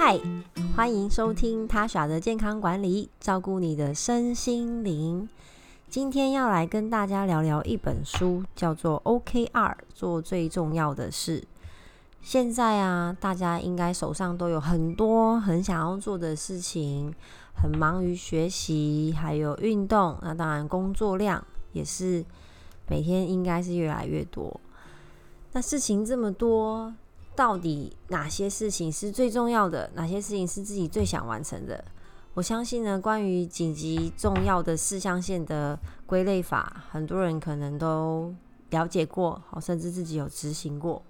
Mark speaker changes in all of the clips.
Speaker 1: 嗨，欢迎收听他耍的健康管理，照顾你的身心灵。今天要来跟大家聊聊一本书，叫做 OKR，做最重要的事。现在啊，大家应该手上都有很多很想要做的事情，很忙于学习，还有运动。那当然，工作量也是每天应该是越来越多。那事情这么多，到底哪些事情是最重要的？哪些事情是自己最想完成的？我相信呢，关于紧急重要的事项线的归类法，很多人可能都了解过，好，甚至自己有执行过。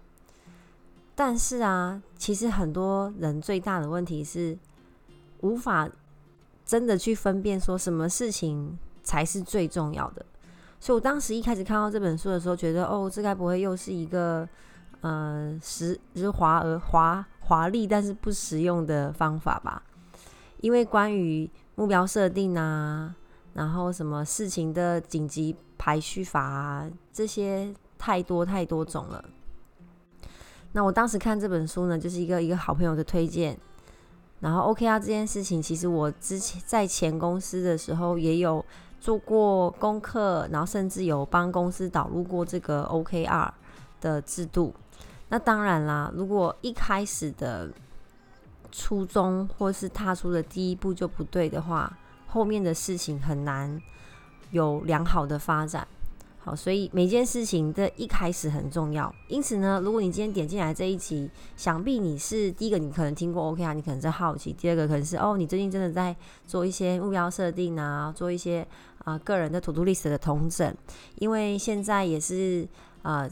Speaker 1: 但是啊，其实很多人最大的问题是无法真的去分辨说什么事情才是最重要的。所以我当时一开始看到这本书的时候，觉得哦，这该不会又是一个呃实就是华而华华丽但是不实用的方法吧？因为关于目标设定啊，然后什么事情的紧急排序法啊，这些太多太多种了。那我当时看这本书呢，就是一个一个好朋友的推荐。然后 OKR 这件事情，其实我之前在前公司的时候也有做过功课，然后甚至有帮公司导入过这个 OKR 的制度。那当然啦，如果一开始的初衷或是踏出的第一步就不对的话，后面的事情很难有良好的发展。好，所以每件事情的一开始很重要。因此呢，如果你今天点进来这一集，想必你是第一个，你可能听过 OK 啊，你可能在好奇；第二个可能是哦，你最近真的在做一些目标设定啊，做一些啊个人的 To Do List 的统整。因为现在也是啊，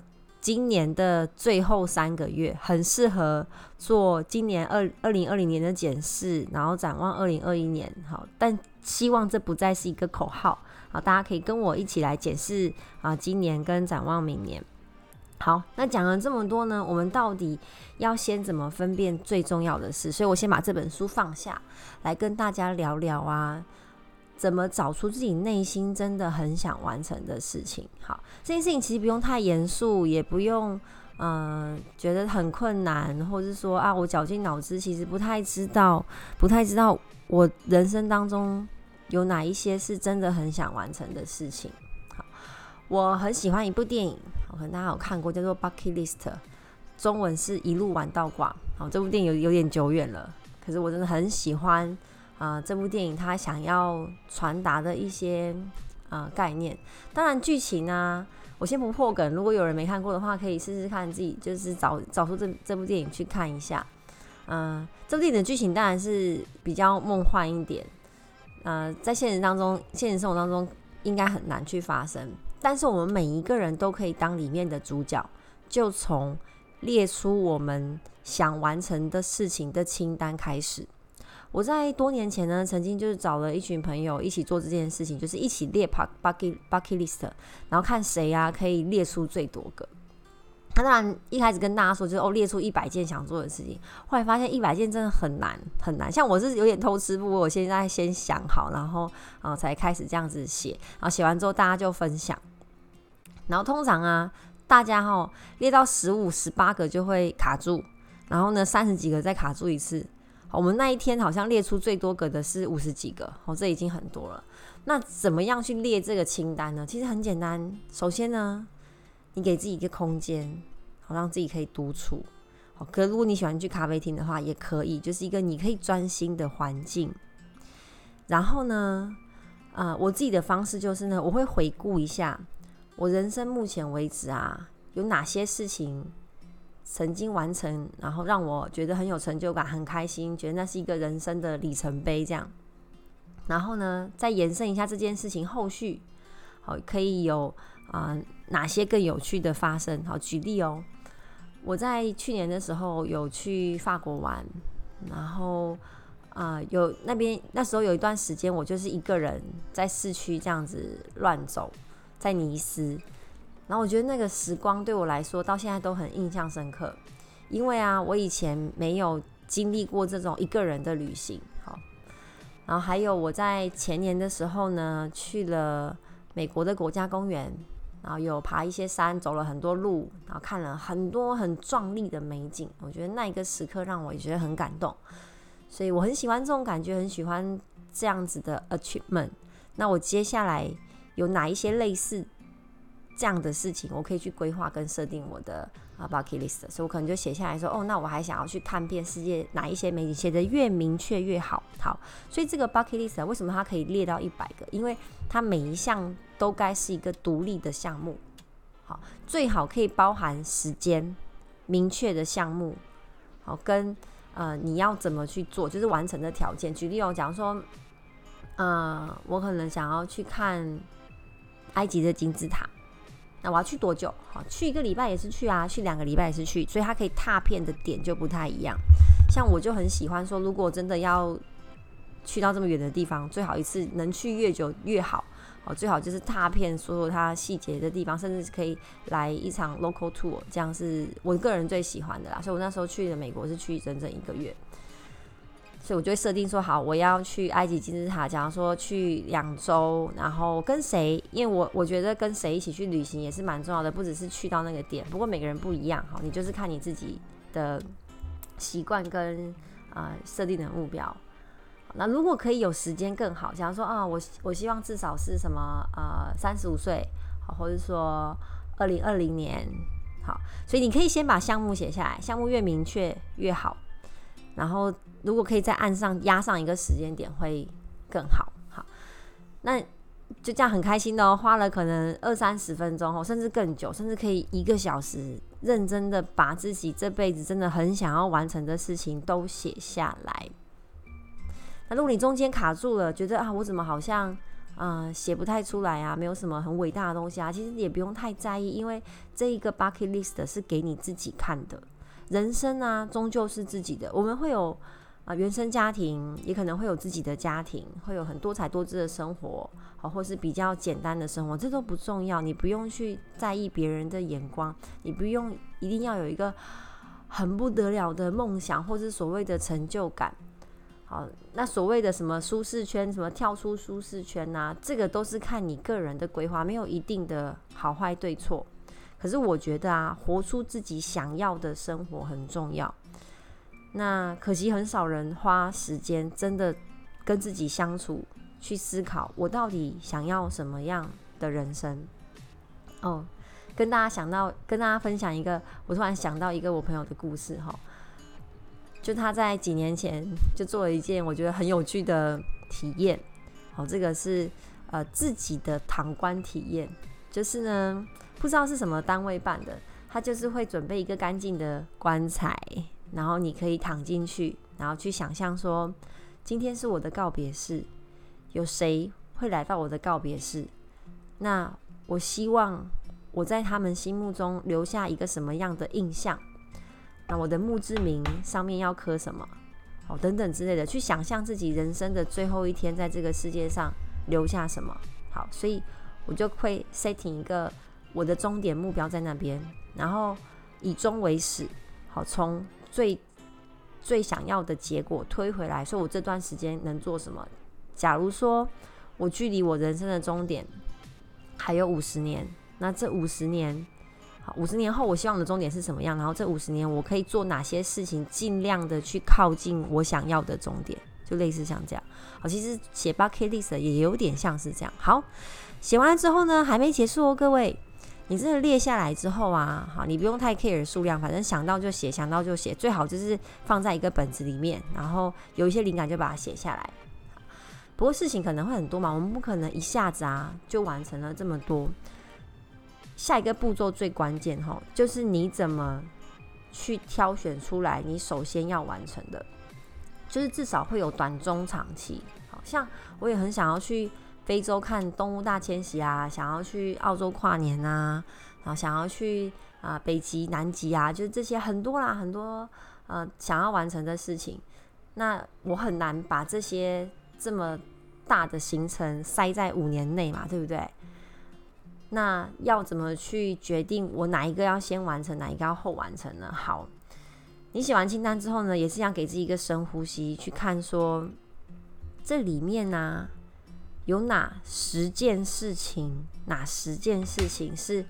Speaker 1: 今年的最后三个月，很适合做今年二二零二零年的检视，然后展望二零二一年。好，但希望这不再是一个口号。好，大家可以跟我一起来检视啊，今年跟展望明年。好，那讲了这么多呢，我们到底要先怎么分辨最重要的事？所以我先把这本书放下来跟大家聊聊啊，怎么找出自己内心真的很想完成的事情。好，这件事情其实不用太严肃，也不用嗯觉得很困难，或者是说啊，我绞尽脑汁，其实不太知道，不太知道我人生当中。有哪一些是真的很想完成的事情？好，我很喜欢一部电影，可能大家有看过，叫做《Bucket List》，中文是一路玩到挂。好，这部电影有有点久远了，可是我真的很喜欢啊！这部电影它想要传达的一些啊概念，当然剧情呢，我先不破梗。如果有人没看过的话，可以试试看自己就是找找出这这部电影去看一下。嗯，这部电影的剧情当然是比较梦幻一点。呃，在现实当中，现实生活当中应该很难去发生。但是我们每一个人都可以当里面的主角，就从列出我们想完成的事情的清单开始。我在多年前呢，曾经就是找了一群朋友一起做这件事情，就是一起列 bucket bucket list，然后看谁啊可以列出最多个。他当然一开始跟大家说，就是哦，列出一百件想做的事情。后来发现一百件真的很难很难。像我是有点偷吃不过，我现在先想好，然后啊才开始这样子写。然后写完之后大家就分享。然后通常啊，大家哈列到十五、十八个就会卡住，然后呢三十几个再卡住一次。我们那一天好像列出最多个的是五十几个，哦，这已经很多了。那怎么样去列这个清单呢？其实很简单，首先呢。你给自己一个空间，好让自己可以独处。好，可如果你喜欢去咖啡厅的话，也可以，就是一个你可以专心的环境。然后呢，啊，我自己的方式就是呢，我会回顾一下我人生目前为止啊，有哪些事情曾经完成，然后让我觉得很有成就感、很开心，觉得那是一个人生的里程碑。这样，然后呢，再延伸一下这件事情后续，好，可以有。啊，哪些更有趣的发生？好，举例哦。我在去年的时候有去法国玩，然后啊，有那边那时候有一段时间，我就是一个人在市区这样子乱走，在尼斯。然后我觉得那个时光对我来说到现在都很印象深刻，因为啊，我以前没有经历过这种一个人的旅行。好，然后还有我在前年的时候呢，去了美国的国家公园。然后有爬一些山，走了很多路，然后看了很多很壮丽的美景。我觉得那一个时刻让我也觉得很感动。所以我很喜欢这种感觉，很喜欢这样子的 achievement。那我接下来有哪一些类似这样的事情，我可以去规划跟设定我的啊 bucket list，所以我可能就写下来说，哦，那我还想要去看遍世界哪一些美景，写的越明确越好。好，所以这个 bucket list 为什么它可以列到一百个？因为它每一项都该是一个独立的项目。好，最好可以包含时间明确的项目。好，跟呃你要怎么去做，就是完成的条件。举例哦，假如说。嗯，我可能想要去看埃及的金字塔，那我要去多久？好，去一个礼拜也是去啊，去两个礼拜也是去，所以它可以踏片的点就不太一样。像我就很喜欢说，如果真的要去到这么远的地方，最好一次能去越久越好。哦，最好就是踏片所有它细节的地方，甚至可以来一场 local tour，这样是我个人最喜欢的啦。所以我那时候去的美国是去整整一个月。所以我就会设定说好，我要去埃及金字塔，假如说去两周，然后跟谁？因为我我觉得跟谁一起去旅行也是蛮重要的，不只是去到那个点。不过每个人不一样，哈，你就是看你自己的习惯跟啊设定的目标。那如果可以有时间更好，假如说啊，我我希望至少是什么呃三十五岁，好，或者说二零二零年，好，所以你可以先把项目写下来，项目越明确越好。然后，如果可以在岸上压上一个时间点，会更好。好，那就这样很开心的哦，花了可能二三十分钟，甚至更久，甚至可以一个小时，认真的把自己这辈子真的很想要完成的事情都写下来。那如果你中间卡住了，觉得啊，我怎么好像嗯写不太出来啊，没有什么很伟大的东西啊，其实也不用太在意，因为这一个 bucket list 是给你自己看的。人生啊，终究是自己的。我们会有啊原生家庭，也可能会有自己的家庭，会有很多彩多姿的生活，好，或是比较简单的生活，这都不重要。你不用去在意别人的眼光，你不用一定要有一个很不得了的梦想，或是所谓的成就感。好，那所谓的什么舒适圈，什么跳出舒适圈呐，这个都是看你个人的规划，没有一定的好坏对错。可是我觉得啊，活出自己想要的生活很重要。那可惜很少人花时间真的跟自己相处，去思考我到底想要什么样的人生。哦，跟大家想到，跟大家分享一个，我突然想到一个我朋友的故事哈。就他在几年前就做了一件我觉得很有趣的体验。好，这个是呃自己的躺棺体验，就是呢。不知道是什么单位办的，他就是会准备一个干净的棺材，然后你可以躺进去，然后去想象说，今天是我的告别式，有谁会来到我的告别式？那我希望我在他们心目中留下一个什么样的印象？那我的墓志铭上面要刻什么？哦，等等之类的，去想象自己人生的最后一天在这个世界上留下什么？好，所以我就会 setting 一个。我的终点目标在那边，然后以终为始，好，从最最想要的结果推回来，说我这段时间能做什么？假如说我距离我人生的终点还有五十年，那这五十年，五十年后我希望的终点是什么样？然后这五十年我可以做哪些事情，尽量的去靠近我想要的终点，就类似像这样。好，其实写 bucket list 也有点像是这样。好，写完了之后呢，还没结束哦，各位。你真的列下来之后啊，好，你不用太 care 数量，反正想到就写，想到就写，最好就是放在一个本子里面，然后有一些灵感就把它写下来。不过事情可能会很多嘛，我们不可能一下子啊就完成了这么多。下一个步骤最关键哈，就是你怎么去挑选出来你首先要完成的，就是至少会有短中长期。好像我也很想要去。非洲看动物大迁徙啊，想要去澳洲跨年啊，然后想要去啊北极、南极啊，就是这些很多啦，很多呃想要完成的事情。那我很难把这些这么大的行程塞在五年内嘛，对不对？那要怎么去决定我哪一个要先完成，哪一个要后完成呢？好，你写完清单之后呢，也是要给自己一个深呼吸，去看说这里面呢。有哪十件事情？哪十件事情是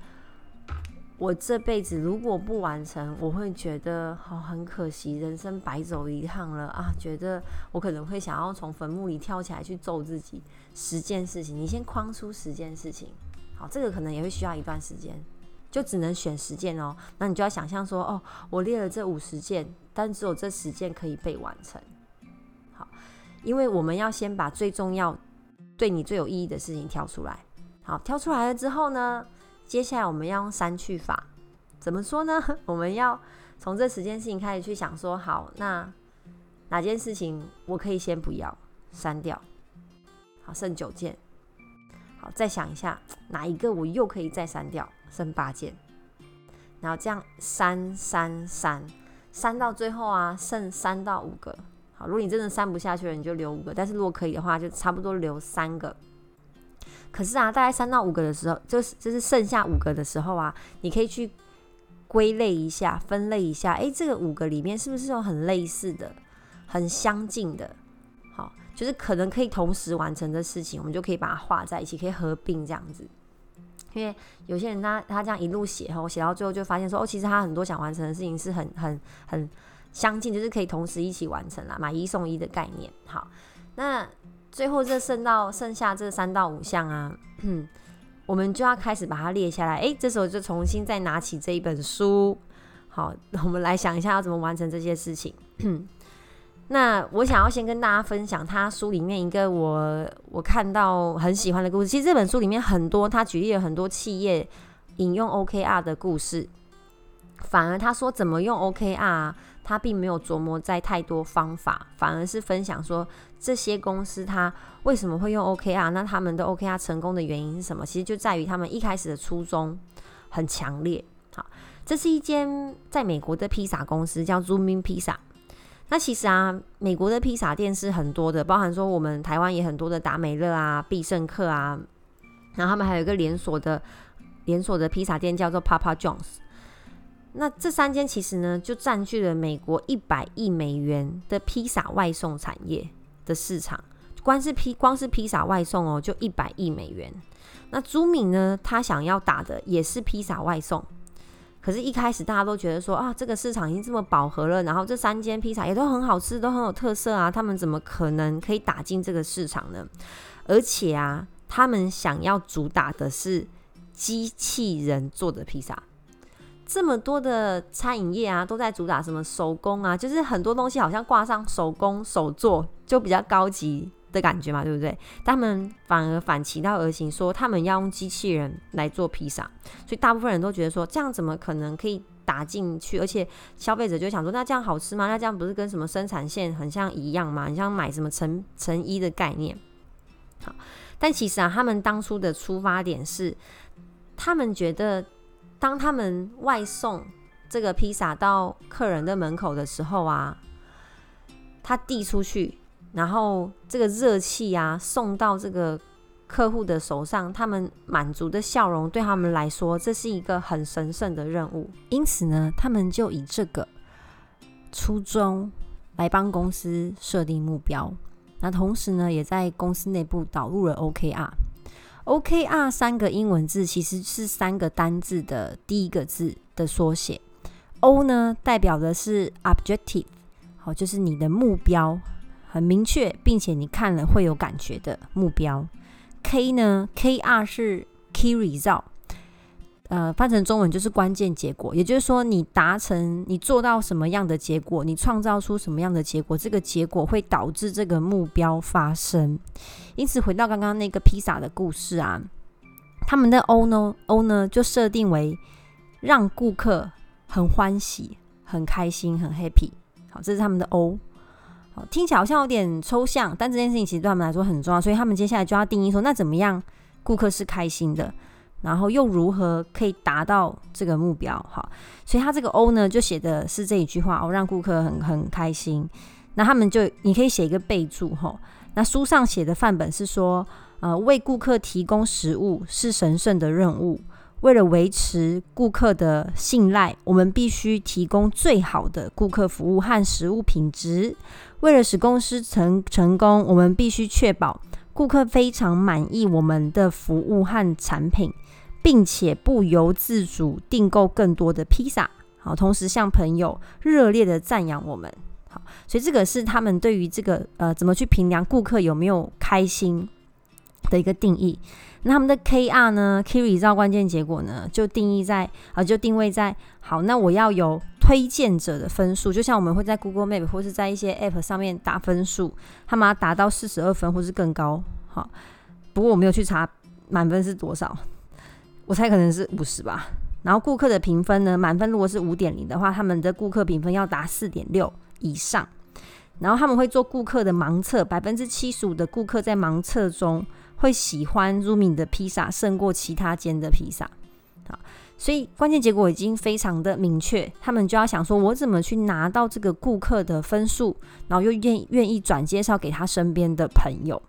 Speaker 1: 我这辈子如果不完成，我会觉得好很可惜，人生白走一趟了啊！觉得我可能会想要从坟墓里跳起来去揍自己。十件事情，你先框出十件事情，好，这个可能也会需要一段时间，就只能选十件哦。那你就要想象说，哦，我列了这五十件，但只有这十件可以被完成。好，因为我们要先把最重要、对你最有意义的事情挑出来。好，挑出来了之后呢？接下来我们要用删去法，怎么说呢？我们要从这十件事情开始去想，说好，那哪件事情我可以先不要删掉？好，剩九件。好，再想一下哪一个我又可以再删掉？剩八件。然后这样删删删，删到最后啊，剩三到五个。好，如果你真的删不下去了，你就留五个；但是如果可以的话，就差不多留三个。可是啊，大概三到五个的时候，就是就是剩下五个的时候啊，你可以去归类一下、分类一下。哎，这个五个里面是不是有很类似的、很相近的？好，就是可能可以同时完成的事情，我们就可以把它画在一起，可以合并这样子。因为有些人他他这样一路写哈，写到最后就发现说，哦，其实他很多想完成的事情是很很很相近，就是可以同时一起完成啦，买一送一的概念。好，那。最后这剩到剩下这三到五项啊，我们就要开始把它列下来。哎，这时候就重新再拿起这一本书，好，我们来想一下要怎么完成这些事情。那我想要先跟大家分享他书里面一个我我看到很喜欢的故事。其实这本书里面很多，他举例了很多企业引用 OKR 的故事，反而他说怎么用 OKR。他并没有琢磨在太多方法，反而是分享说这些公司他为什么会用 OKR，那他们的 OKR 成功的原因是什么？其实就在于他们一开始的初衷很强烈。好，这是一间在美国的披萨公司，叫 Zooming 披萨。那其实啊，美国的披萨店是很多的，包含说我们台湾也很多的达美乐啊、必胜客啊，然后他们还有一个连锁的连锁的披萨店叫做 Papa John's。那这三间其实呢，就占据了美国一百亿美元的披萨外送产业的市场。光是披光是披萨外送哦，就一百亿美元。那朱敏呢，他想要打的也是披萨外送。可是，一开始大家都觉得说啊，这个市场已经这么饱和了，然后这三间披萨也都很好吃，都很有特色啊，他们怎么可能可以打进这个市场呢？而且啊，他们想要主打的是机器人做的披萨。这么多的餐饮业啊，都在主打什么手工啊？就是很多东西好像挂上手工手做，就比较高级的感觉嘛，对不对？他们反而反其道而行，说他们要用机器人来做披萨，所以大部分人都觉得说，这样怎么可能可以打进去？而且消费者就想说，那这样好吃吗？那这样不是跟什么生产线很像一样吗？你像买什么成成衣的概念。好，但其实啊，他们当初的出发点是，他们觉得。当他们外送这个披萨到客人的门口的时候啊，他递出去，然后这个热气啊送到这个客户的手上，他们满足的笑容对他们来说，这是一个很神圣的任务。因此呢，他们就以这个初衷来帮公司设定目标。那同时呢，也在公司内部导入了 OKR。OKR 三个英文字其实是三个单字的第一个字的缩写。O 呢代表的是 objective，好，就是你的目标很明确，并且你看了会有感觉的目标。K 呢，KR 是 key result。呃，翻成中文就是关键结果，也就是说，你达成、你做到什么样的结果，你创造出什么样的结果，这个结果会导致这个目标发生。因此，回到刚刚那个披萨的故事啊，他们的 O 呢，O 呢就设定为让顾客很欢喜、很开心、很 happy。好，这是他们的 O。好，听起来好像有点抽象，但这件事情其实对他们来说很重要，所以他们接下来就要定义说，那怎么样顾客是开心的？然后又如何可以达到这个目标？哈，所以他这个 O 呢，就写的是这一句话哦，让顾客很很开心。那他们就你可以写一个备注哈。那书上写的范本是说，呃，为顾客提供食物是神圣的任务。为了维持顾客的信赖，我们必须提供最好的顾客服务和食物品质。为了使公司成成功，我们必须确保顾客非常满意我们的服务和产品。并且不由自主订购更多的披萨，好，同时向朋友热烈的赞扬我们，好，所以这个是他们对于这个呃怎么去评量顾客有没有开心的一个定义。那他们的 KR 呢？Kiri 造关键结果呢，就定义在啊，就定位在好，那我要有推荐者的分数，就像我们会在 Google Map 或是在一些 App 上面打分数，他们要达到四十二分或是更高，好，不过我没有去查满分是多少。我猜可能是五十吧。然后顾客的评分呢？满分如果是五点零的话，他们的顾客评分要达四点六以上。然后他们会做顾客的盲测，百分之七十五的顾客在盲测中会喜欢 Rumi 的披萨胜过其他间的披萨。好，所以关键结果已经非常的明确，他们就要想说，我怎么去拿到这个顾客的分数，然后又愿愿意转介绍给他身边的朋友。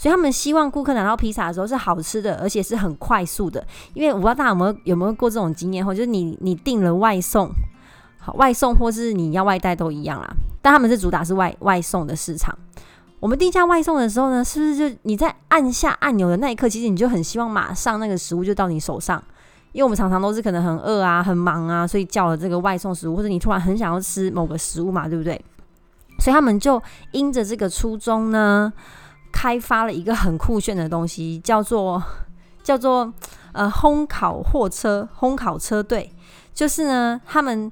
Speaker 1: 所以他们希望顾客拿到披萨的时候是好吃的，而且是很快速的。因为我不知道大家有没有有没有过这种经验，或就是你你订了外送，好外送或是你要外带都一样啦。但他们是主打是外外送的市场。我们订下外送的时候呢，是不是就你在按下按钮的那一刻，其实你就很希望马上那个食物就到你手上？因为我们常常都是可能很饿啊、很忙啊，所以叫了这个外送食物，或者你突然很想要吃某个食物嘛，对不对？所以他们就因着这个初衷呢。开发了一个很酷炫的东西，叫做叫做呃烘烤货车、烘烤车队。就是呢，他们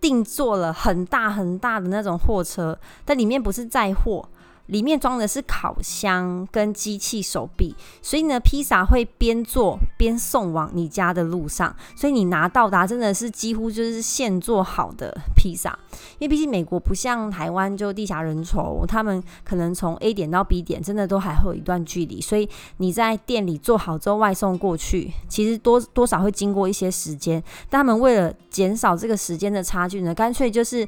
Speaker 1: 定做了很大很大的那种货车，但里面不是载货。里面装的是烤箱跟机器手臂，所以呢，披萨会边做边送往你家的路上，所以你拿到达真的是几乎就是现做好的披萨。因为毕竟美国不像台湾就地狭人稠，他们可能从 A 点到 B 点真的都还会有一段距离，所以你在店里做好之后外送过去，其实多多少会经过一些时间。但他们为了减少这个时间的差距呢，干脆就是。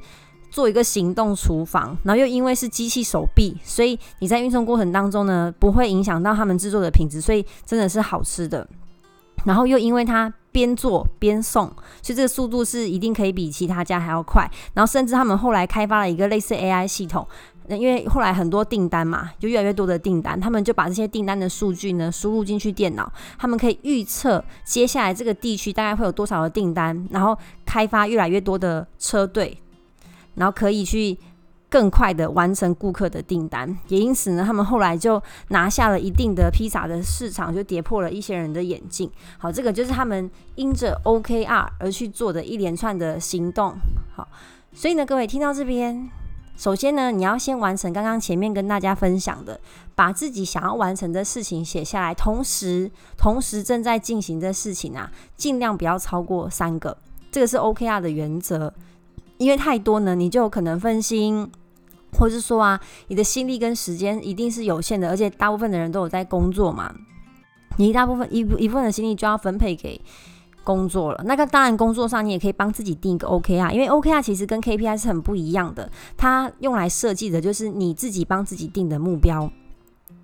Speaker 1: 做一个行动厨房，然后又因为是机器手臂，所以你在运送过程当中呢，不会影响到他们制作的品质，所以真的是好吃的。然后又因为它边做边送，所以这个速度是一定可以比其他家还要快。然后甚至他们后来开发了一个类似 AI 系统，因为后来很多订单嘛，就越来越多的订单，他们就把这些订单的数据呢输入进去电脑，他们可以预测接下来这个地区大概会有多少的订单，然后开发越来越多的车队。然后可以去更快的完成顾客的订单，也因此呢，他们后来就拿下了一定的披萨的市场，就跌破了一些人的眼镜。好，这个就是他们因着 OKR 而去做的一连串的行动。好，所以呢，各位听到这边，首先呢，你要先完成刚刚前面跟大家分享的，把自己想要完成的事情写下来，同时同时正在进行的事情啊，尽量不要超过三个，这个是 OKR 的原则。因为太多呢，你就有可能分心，或是说啊，你的心力跟时间一定是有限的，而且大部分的人都有在工作嘛，你一大部分一一部分的心力就要分配给工作了。那个当然，工作上你也可以帮自己定一个 OKR，因为 OKR 其实跟 KPI 是很不一样的，它用来设计的就是你自己帮自己定的目标。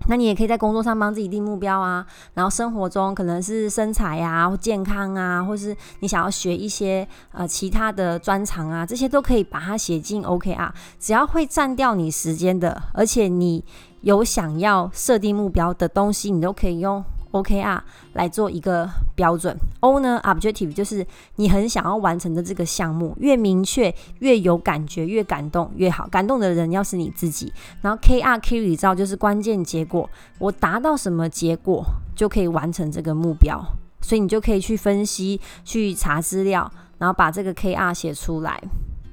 Speaker 1: 那你也可以在工作上帮自己定目标啊，然后生活中可能是身材啊、健康啊，或是你想要学一些呃其他的专长啊，这些都可以把它写进 OK 啊。只要会占掉你时间的，而且你有想要设定目标的东西，你都可以用。OKR 来做一个标准，O 呢，Objective 就是你很想要完成的这个项目，越明确越有感觉，越感动越好。感动的人要是你自己，然后 KR Key 照就是关键结果，我达到什么结果就可以完成这个目标，所以你就可以去分析、去查资料，然后把这个 KR 写出来。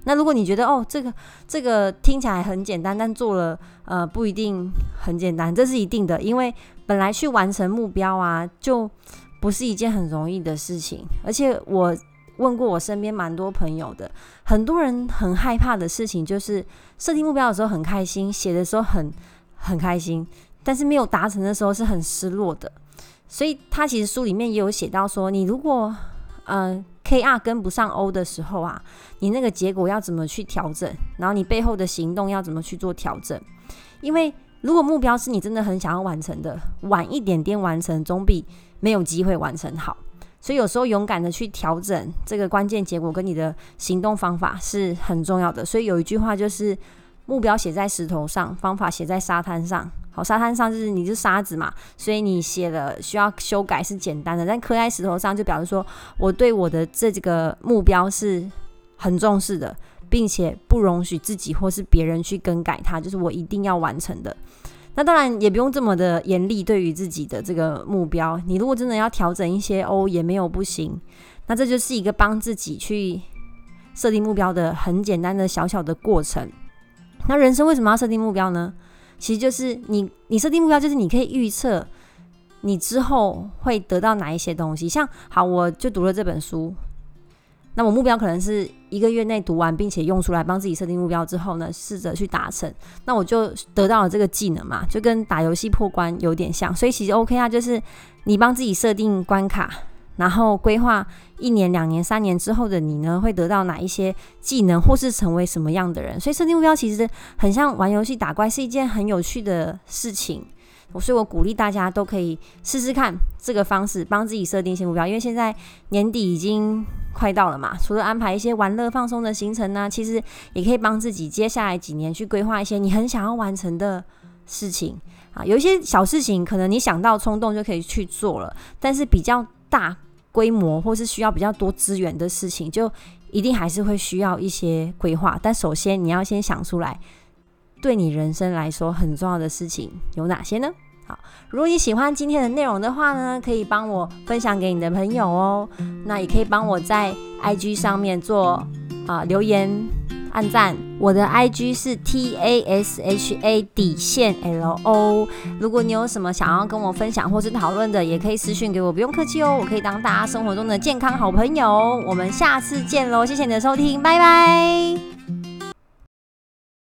Speaker 1: 那如果你觉得哦，这个这个听起来很简单，但做了呃不一定很简单，这是一定的，因为本来去完成目标啊，就不是一件很容易的事情。而且我问过我身边蛮多朋友的，很多人很害怕的事情就是设定目标的时候很开心，写的时候很很开心，但是没有达成的时候是很失落的。所以他其实书里面也有写到说，你如果嗯。K R 跟不上 O 的时候啊，你那个结果要怎么去调整？然后你背后的行动要怎么去做调整？因为如果目标是你真的很想要完成的，晚一点点完成总比没有机会完成好。所以有时候勇敢的去调整这个关键结果跟你的行动方法是很重要的。所以有一句话就是：目标写在石头上，方法写在沙滩上。好，沙滩上就是你是沙子嘛，所以你写了需要修改是简单的，但刻在石头上就表示说我对我的这个目标是很重视的，并且不容许自己或是别人去更改它，就是我一定要完成的。那当然也不用这么的严厉，对于自己的这个目标，你如果真的要调整一些哦，也没有不行。那这就是一个帮自己去设定目标的很简单的小小的过程。那人生为什么要设定目标呢？其实就是你，你设定目标就是你可以预测你之后会得到哪一些东西。像好，我就读了这本书，那我目标可能是一个月内读完，并且用出来，帮自己设定目标之后呢，试着去达成，那我就得到了这个技能嘛，就跟打游戏破关有点像。所以其实 OK 啊，就是你帮自己设定关卡。然后规划一年、两年、三年之后的你呢，会得到哪一些技能，或是成为什么样的人？所以设定目标其实很像玩游戏打怪，是一件很有趣的事情。我所以我鼓励大家都可以试试看这个方式，帮自己设定一些目标。因为现在年底已经快到了嘛，除了安排一些玩乐放松的行程呢，其实也可以帮自己接下来几年去规划一些你很想要完成的事情啊。有一些小事情，可能你想到冲动就可以去做了，但是比较大。规模或是需要比较多资源的事情，就一定还是会需要一些规划。但首先你要先想出来，对你人生来说很重要的事情有哪些呢？好，如果你喜欢今天的内容的话呢，可以帮我分享给你的朋友哦。那也可以帮我在 IG 上面做啊留言。按赞，我的 IG 是 T A S H A 底线 L O。如果你有什么想要跟我分享或是讨论的，也可以私讯给我，不用客气哦，我可以当大家生活中的健康好朋友。我们下次见喽，谢谢你的收听，拜拜。